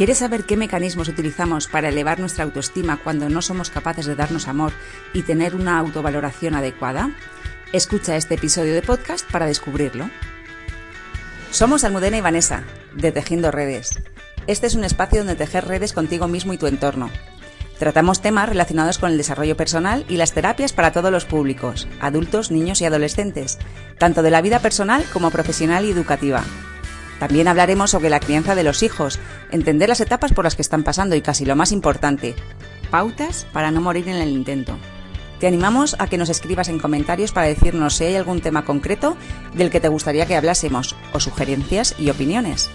¿Quieres saber qué mecanismos utilizamos para elevar nuestra autoestima cuando no somos capaces de darnos amor y tener una autovaloración adecuada? Escucha este episodio de podcast para descubrirlo. Somos Almudena y Vanessa, de Tejiendo Redes. Este es un espacio donde tejer redes contigo mismo y tu entorno. Tratamos temas relacionados con el desarrollo personal y las terapias para todos los públicos, adultos, niños y adolescentes, tanto de la vida personal como profesional y educativa. También hablaremos sobre la crianza de los hijos, entender las etapas por las que están pasando y casi lo más importante, pautas para no morir en el intento. Te animamos a que nos escribas en comentarios para decirnos si hay algún tema concreto del que te gustaría que hablásemos o sugerencias y opiniones.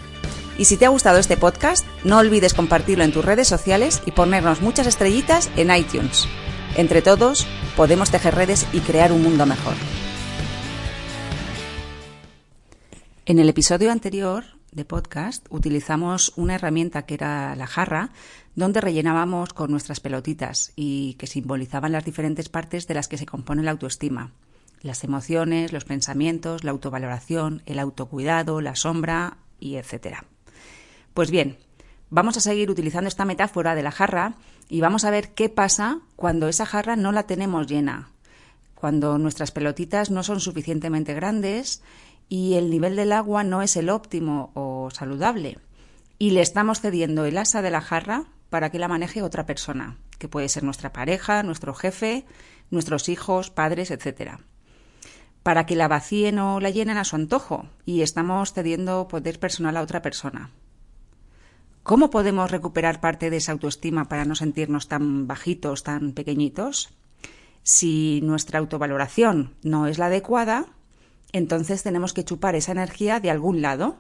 Y si te ha gustado este podcast, no olvides compartirlo en tus redes sociales y ponernos muchas estrellitas en iTunes. Entre todos, podemos tejer redes y crear un mundo mejor. En el episodio anterior de podcast utilizamos una herramienta que era la jarra, donde rellenábamos con nuestras pelotitas y que simbolizaban las diferentes partes de las que se compone la autoestima. Las emociones, los pensamientos, la autovaloración, el autocuidado, la sombra y etcétera. Pues bien, vamos a seguir utilizando esta metáfora de la jarra y vamos a ver qué pasa cuando esa jarra no la tenemos llena, cuando nuestras pelotitas no son suficientemente grandes y el nivel del agua no es el óptimo o saludable y le estamos cediendo el asa de la jarra para que la maneje otra persona, que puede ser nuestra pareja, nuestro jefe, nuestros hijos, padres, etcétera para que la vacíen o la llenen a su antojo y estamos cediendo poder personal a otra persona. ¿Cómo podemos recuperar parte de esa autoestima para no sentirnos tan bajitos, tan pequeñitos? Si nuestra autovaloración no es la adecuada, entonces tenemos que chupar esa energía de algún lado.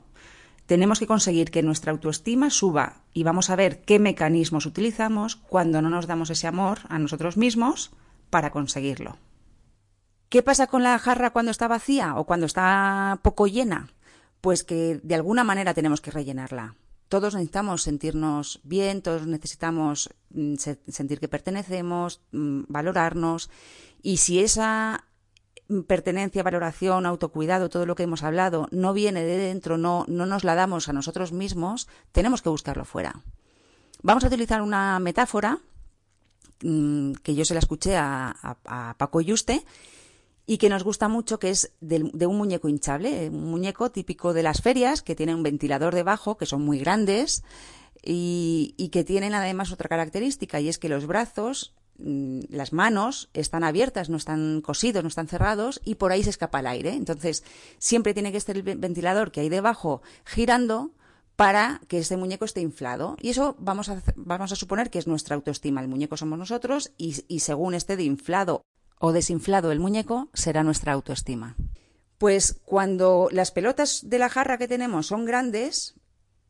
Tenemos que conseguir que nuestra autoestima suba y vamos a ver qué mecanismos utilizamos cuando no nos damos ese amor a nosotros mismos para conseguirlo. ¿Qué pasa con la jarra cuando está vacía o cuando está poco llena? Pues que de alguna manera tenemos que rellenarla todos necesitamos sentirnos bien, todos necesitamos mm, sentir que pertenecemos, mm, valorarnos. Y si esa pertenencia, valoración, autocuidado, todo lo que hemos hablado, no viene de dentro, no, no nos la damos a nosotros mismos, tenemos que buscarlo fuera. Vamos a utilizar una metáfora mm, que yo se la escuché a, a, a Paco y que nos gusta mucho, que es de, un muñeco hinchable, un muñeco típico de las ferias, que tiene un ventilador debajo, que son muy grandes, y, y que tienen además otra característica, y es que los brazos, mm, las manos, están abiertas, no están cosidos, no están cerrados, y por ahí se escapa el aire. Entonces, siempre tiene que estar el ventilador que hay debajo girando, para que ese muñeco esté inflado. Y eso vamos a, vamos a suponer que es nuestra autoestima. El muñeco somos nosotros y, y según esté de inflado o desinflado el muñeco será nuestra autoestima. Pues cuando las pelotas de la jarra que tenemos son grandes,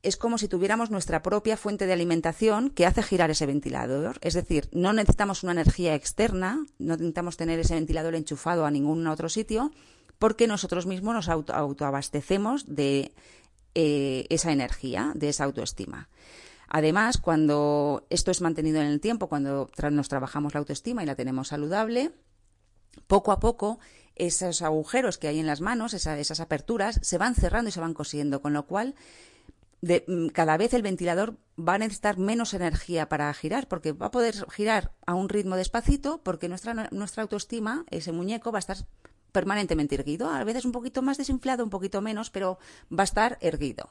es como si tuviéramos nuestra propia fuente de alimentación que hace girar ese ventilador. Es decir, no necesitamos una energía externa, no necesitamos tener ese ventilador enchufado a ningún otro sitio, porque nosotros mismos nos autoabastecemos de eh, esa energía, de esa autoestima. Además, cuando esto es mantenido en el tiempo, cuando nos trabajamos la autoestima y la tenemos saludable, poco a poco esos agujeros que hay en las manos, esas aperturas, se van cerrando y se van cosiendo, con lo cual mm, cada vez el ventilador va a necesitar menos energía para girar, porque va a poder girar a un ritmo despacito, porque nuestra, nuestra autoestima, ese muñeco, va a estar permanentemente erguido, a veces un poquito más desinflado, un poquito menos, pero va a estar erguido.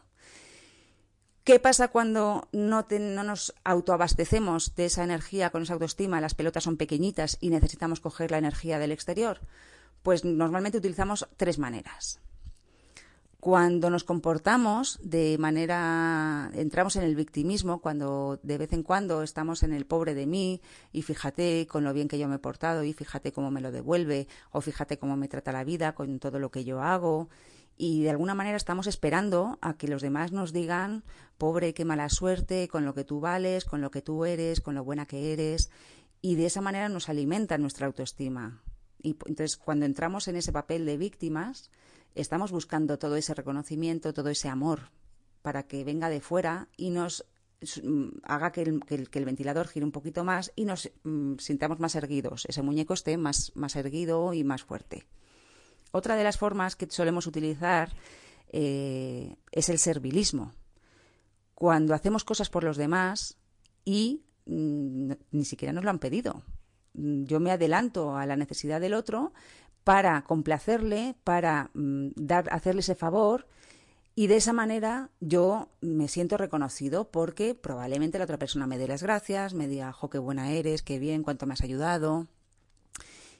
¿Qué pasa cuando no, no, nos autoabastecemos de esa energía con esa autoestima? Las pelotas son pequeñitas y necesitamos coger la energía del exterior. Pues normalmente utilizamos tres maneras. Cuando nos comportamos de manera, entramos en el victimismo, cuando de vez en cuando estamos en el pobre de mí y fíjate con lo bien que yo me he portado y fíjate cómo me lo devuelve o fíjate cómo me trata la vida con todo lo que yo hago y de alguna manera estamos esperando a que los demás nos digan, pobre, qué mala suerte, con lo que tú vales, con lo que tú eres, con lo buena que eres, y de esa manera nos alimenta nuestra autoestima. Y entonces cuando entramos en ese papel de víctimas, estamos buscando todo ese reconocimiento, todo ese amor, para que venga de fuera y nos mm, haga que el, que el, ventilador gire un poquito más y nos mm, sintamos más erguidos, ese muñeco esté más, más erguido y más fuerte. Otra de las formas que solemos utilizar eh, es el servilismo. cuando hacemos cosas por los demás y mm, ni siquiera nos lo han pedido. Mm, yo me adelanto a la necesidad del otro para complacerle, para mm, dar, hacerle ese favor y de esa manera yo me siento reconocido porque probablemente la otra persona me dé las gracias, me diga, jo, qué buena eres, qué bien, cuánto me has ayudado.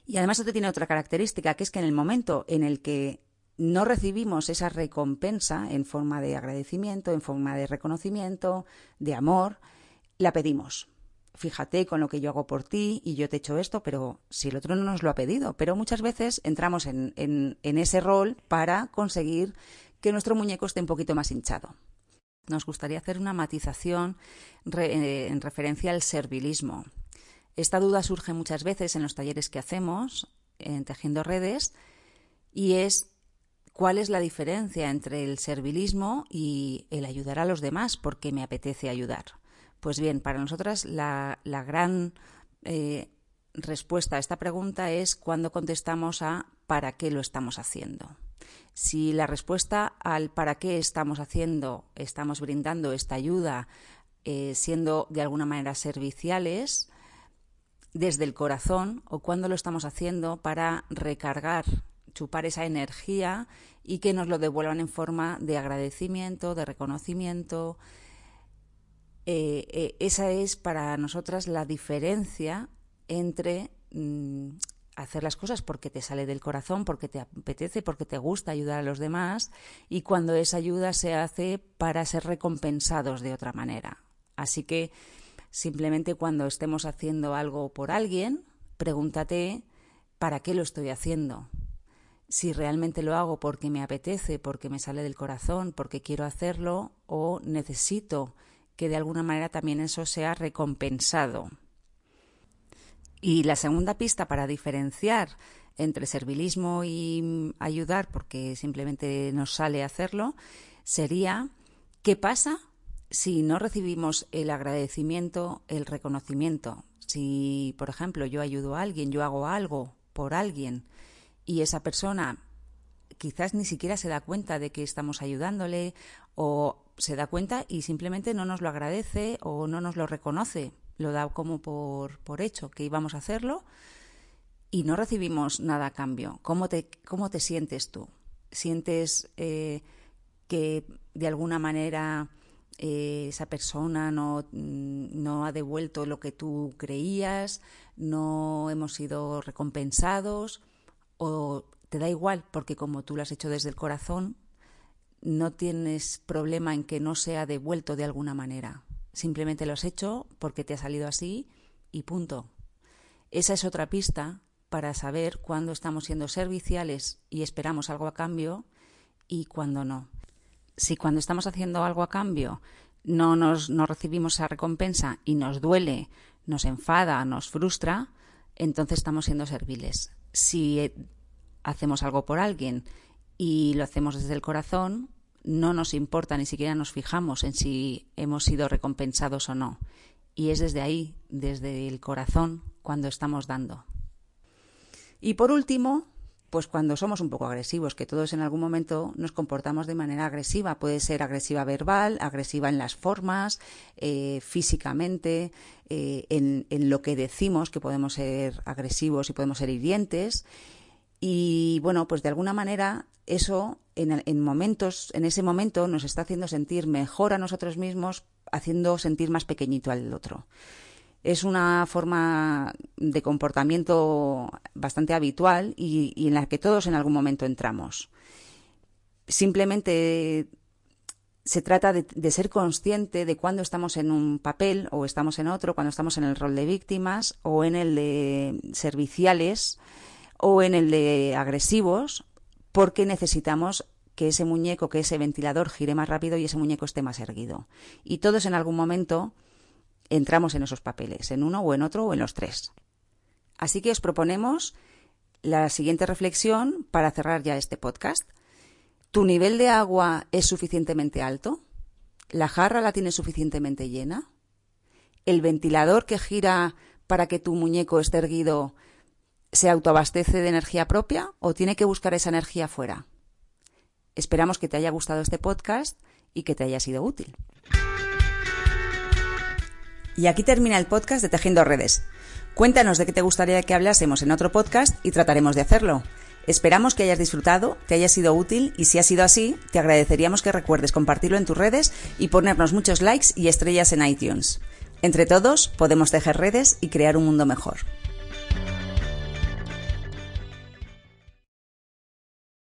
Y además esto tiene otra característica, que es que en el momento en el que no recibimos esa recompensa en forma de agradecimiento, en forma de reconocimiento, de amor, la pedimos. Fíjate con lo que yo hago por ti y yo te he hecho esto, pero si el otro no nos lo ha pedido. Pero muchas veces entramos en, en ese rol para conseguir que nuestro muñeco esté un poquito más hinchado. Nos gustaría hacer una matización eh, en referencia al servilismo. Esta duda surge muchas veces en los talleres que hacemos en Tejiendo Redes y es cuál es la diferencia entre el servilismo y el ayudar a los demás porque me apetece ayudar. Pues bien, para nosotras la, gran eh, respuesta a esta pregunta es cuando contestamos a ¿para qué lo estamos haciendo? Si la respuesta al ¿para qué estamos haciendo, estamos brindando esta ayuda, eh, siendo de alguna manera serviciales, desde el corazón o cuando lo estamos haciendo para recargar chupar esa energía y que nos lo devuelvan en forma de agradecimiento, de reconocimiento. Eh, eh, esa es para nosotras la diferencia entre mm, hacer las cosas porque te sale del corazón, porque te apetece, porque te gusta ayudar a los demás y cuando esa ayuda se hace para ser recompensados de otra manera. Así que simplemente cuando estemos haciendo algo por alguien, pregúntate, ¿para qué lo estoy haciendo? si realmente lo hago porque me apetece, porque me sale del corazón, porque quiero hacerlo o necesito que de alguna manera también eso sea recompensado. Y la segunda pista para diferenciar entre servilismo y ayudar porque simplemente nos sale hacerlo sería ¿qué pasa si no recibimos el agradecimiento, el reconocimiento? Si, por ejemplo, yo ayudo a alguien, yo hago algo por alguien, y esa persona quizás ni siquiera se da cuenta de que estamos ayudándole o se da cuenta y simplemente no nos lo agradece o no nos lo reconoce, lo da como por, por hecho que íbamos a hacerlo y no recibimos nada a cambio. ¿Cómo te, cómo te sientes tú? ¿Sientes eh, que de alguna manera eh, esa persona no, no ha devuelto lo que tú creías? ¿No hemos sido recompensados? o te da igual porque como tú lo has hecho desde el corazón, no tienes problema en que no sea devuelto de alguna manera. Simplemente lo has hecho porque te ha salido así y punto. Esa es otra pista para saber cuándo estamos siendo serviciales y esperamos algo a cambio y cuándo no. Si cuando estamos haciendo algo a cambio no nos no recibimos esa recompensa y nos duele, nos enfada, nos frustra, entonces estamos siendo serviles si eh, hacemos algo por alguien y lo hacemos desde el corazón, no nos importa, ni siquiera nos fijamos en si hemos sido recompensados o no. Y es desde ahí, desde el corazón, cuando estamos dando. Y por último, pues cuando somos un poco agresivos, que todos en algún momento nos comportamos de manera agresiva. Puede ser agresiva verbal, agresiva en las formas, eh, físicamente, eh, en, lo que decimos, que podemos ser agresivos y podemos ser hirientes. Y bueno, pues de alguna manera eso en, en momentos, en ese momento nos está haciendo sentir mejor a nosotros mismos, haciendo sentir más pequeñito al otro es una forma de comportamiento bastante habitual y, en la que todos en algún momento entramos. Simplemente se trata de, de, ser consciente de cuando estamos en un papel o estamos en otro, cuando estamos en el rol de víctimas o en el de serviciales o en el de agresivos, porque necesitamos que ese muñeco, que ese ventilador gire más rápido y ese muñeco esté más erguido. Y todos en algún momento entramos en esos papeles, en uno o en otro o en los tres. Así que os proponemos la siguiente reflexión para cerrar ya este podcast. ¿Tu nivel de agua es suficientemente alto? ¿La jarra la tienes suficientemente llena? ¿El ventilador que gira para que tu muñeco esté erguido se autoabastece de energía propia o tiene que buscar esa energía fuera? Esperamos que te haya gustado este podcast y que te haya sido útil. Y aquí termina el podcast de Tejiendo Redes. Cuéntanos de qué te gustaría que hablásemos en otro podcast y trataremos de hacerlo. Esperamos que hayas disfrutado, te haya sido útil y si ha sido así, te agradeceríamos que recuerdes compartirlo en tus redes y ponernos muchos likes y estrellas en iTunes. Entre todos podemos tejer redes y crear un mundo mejor.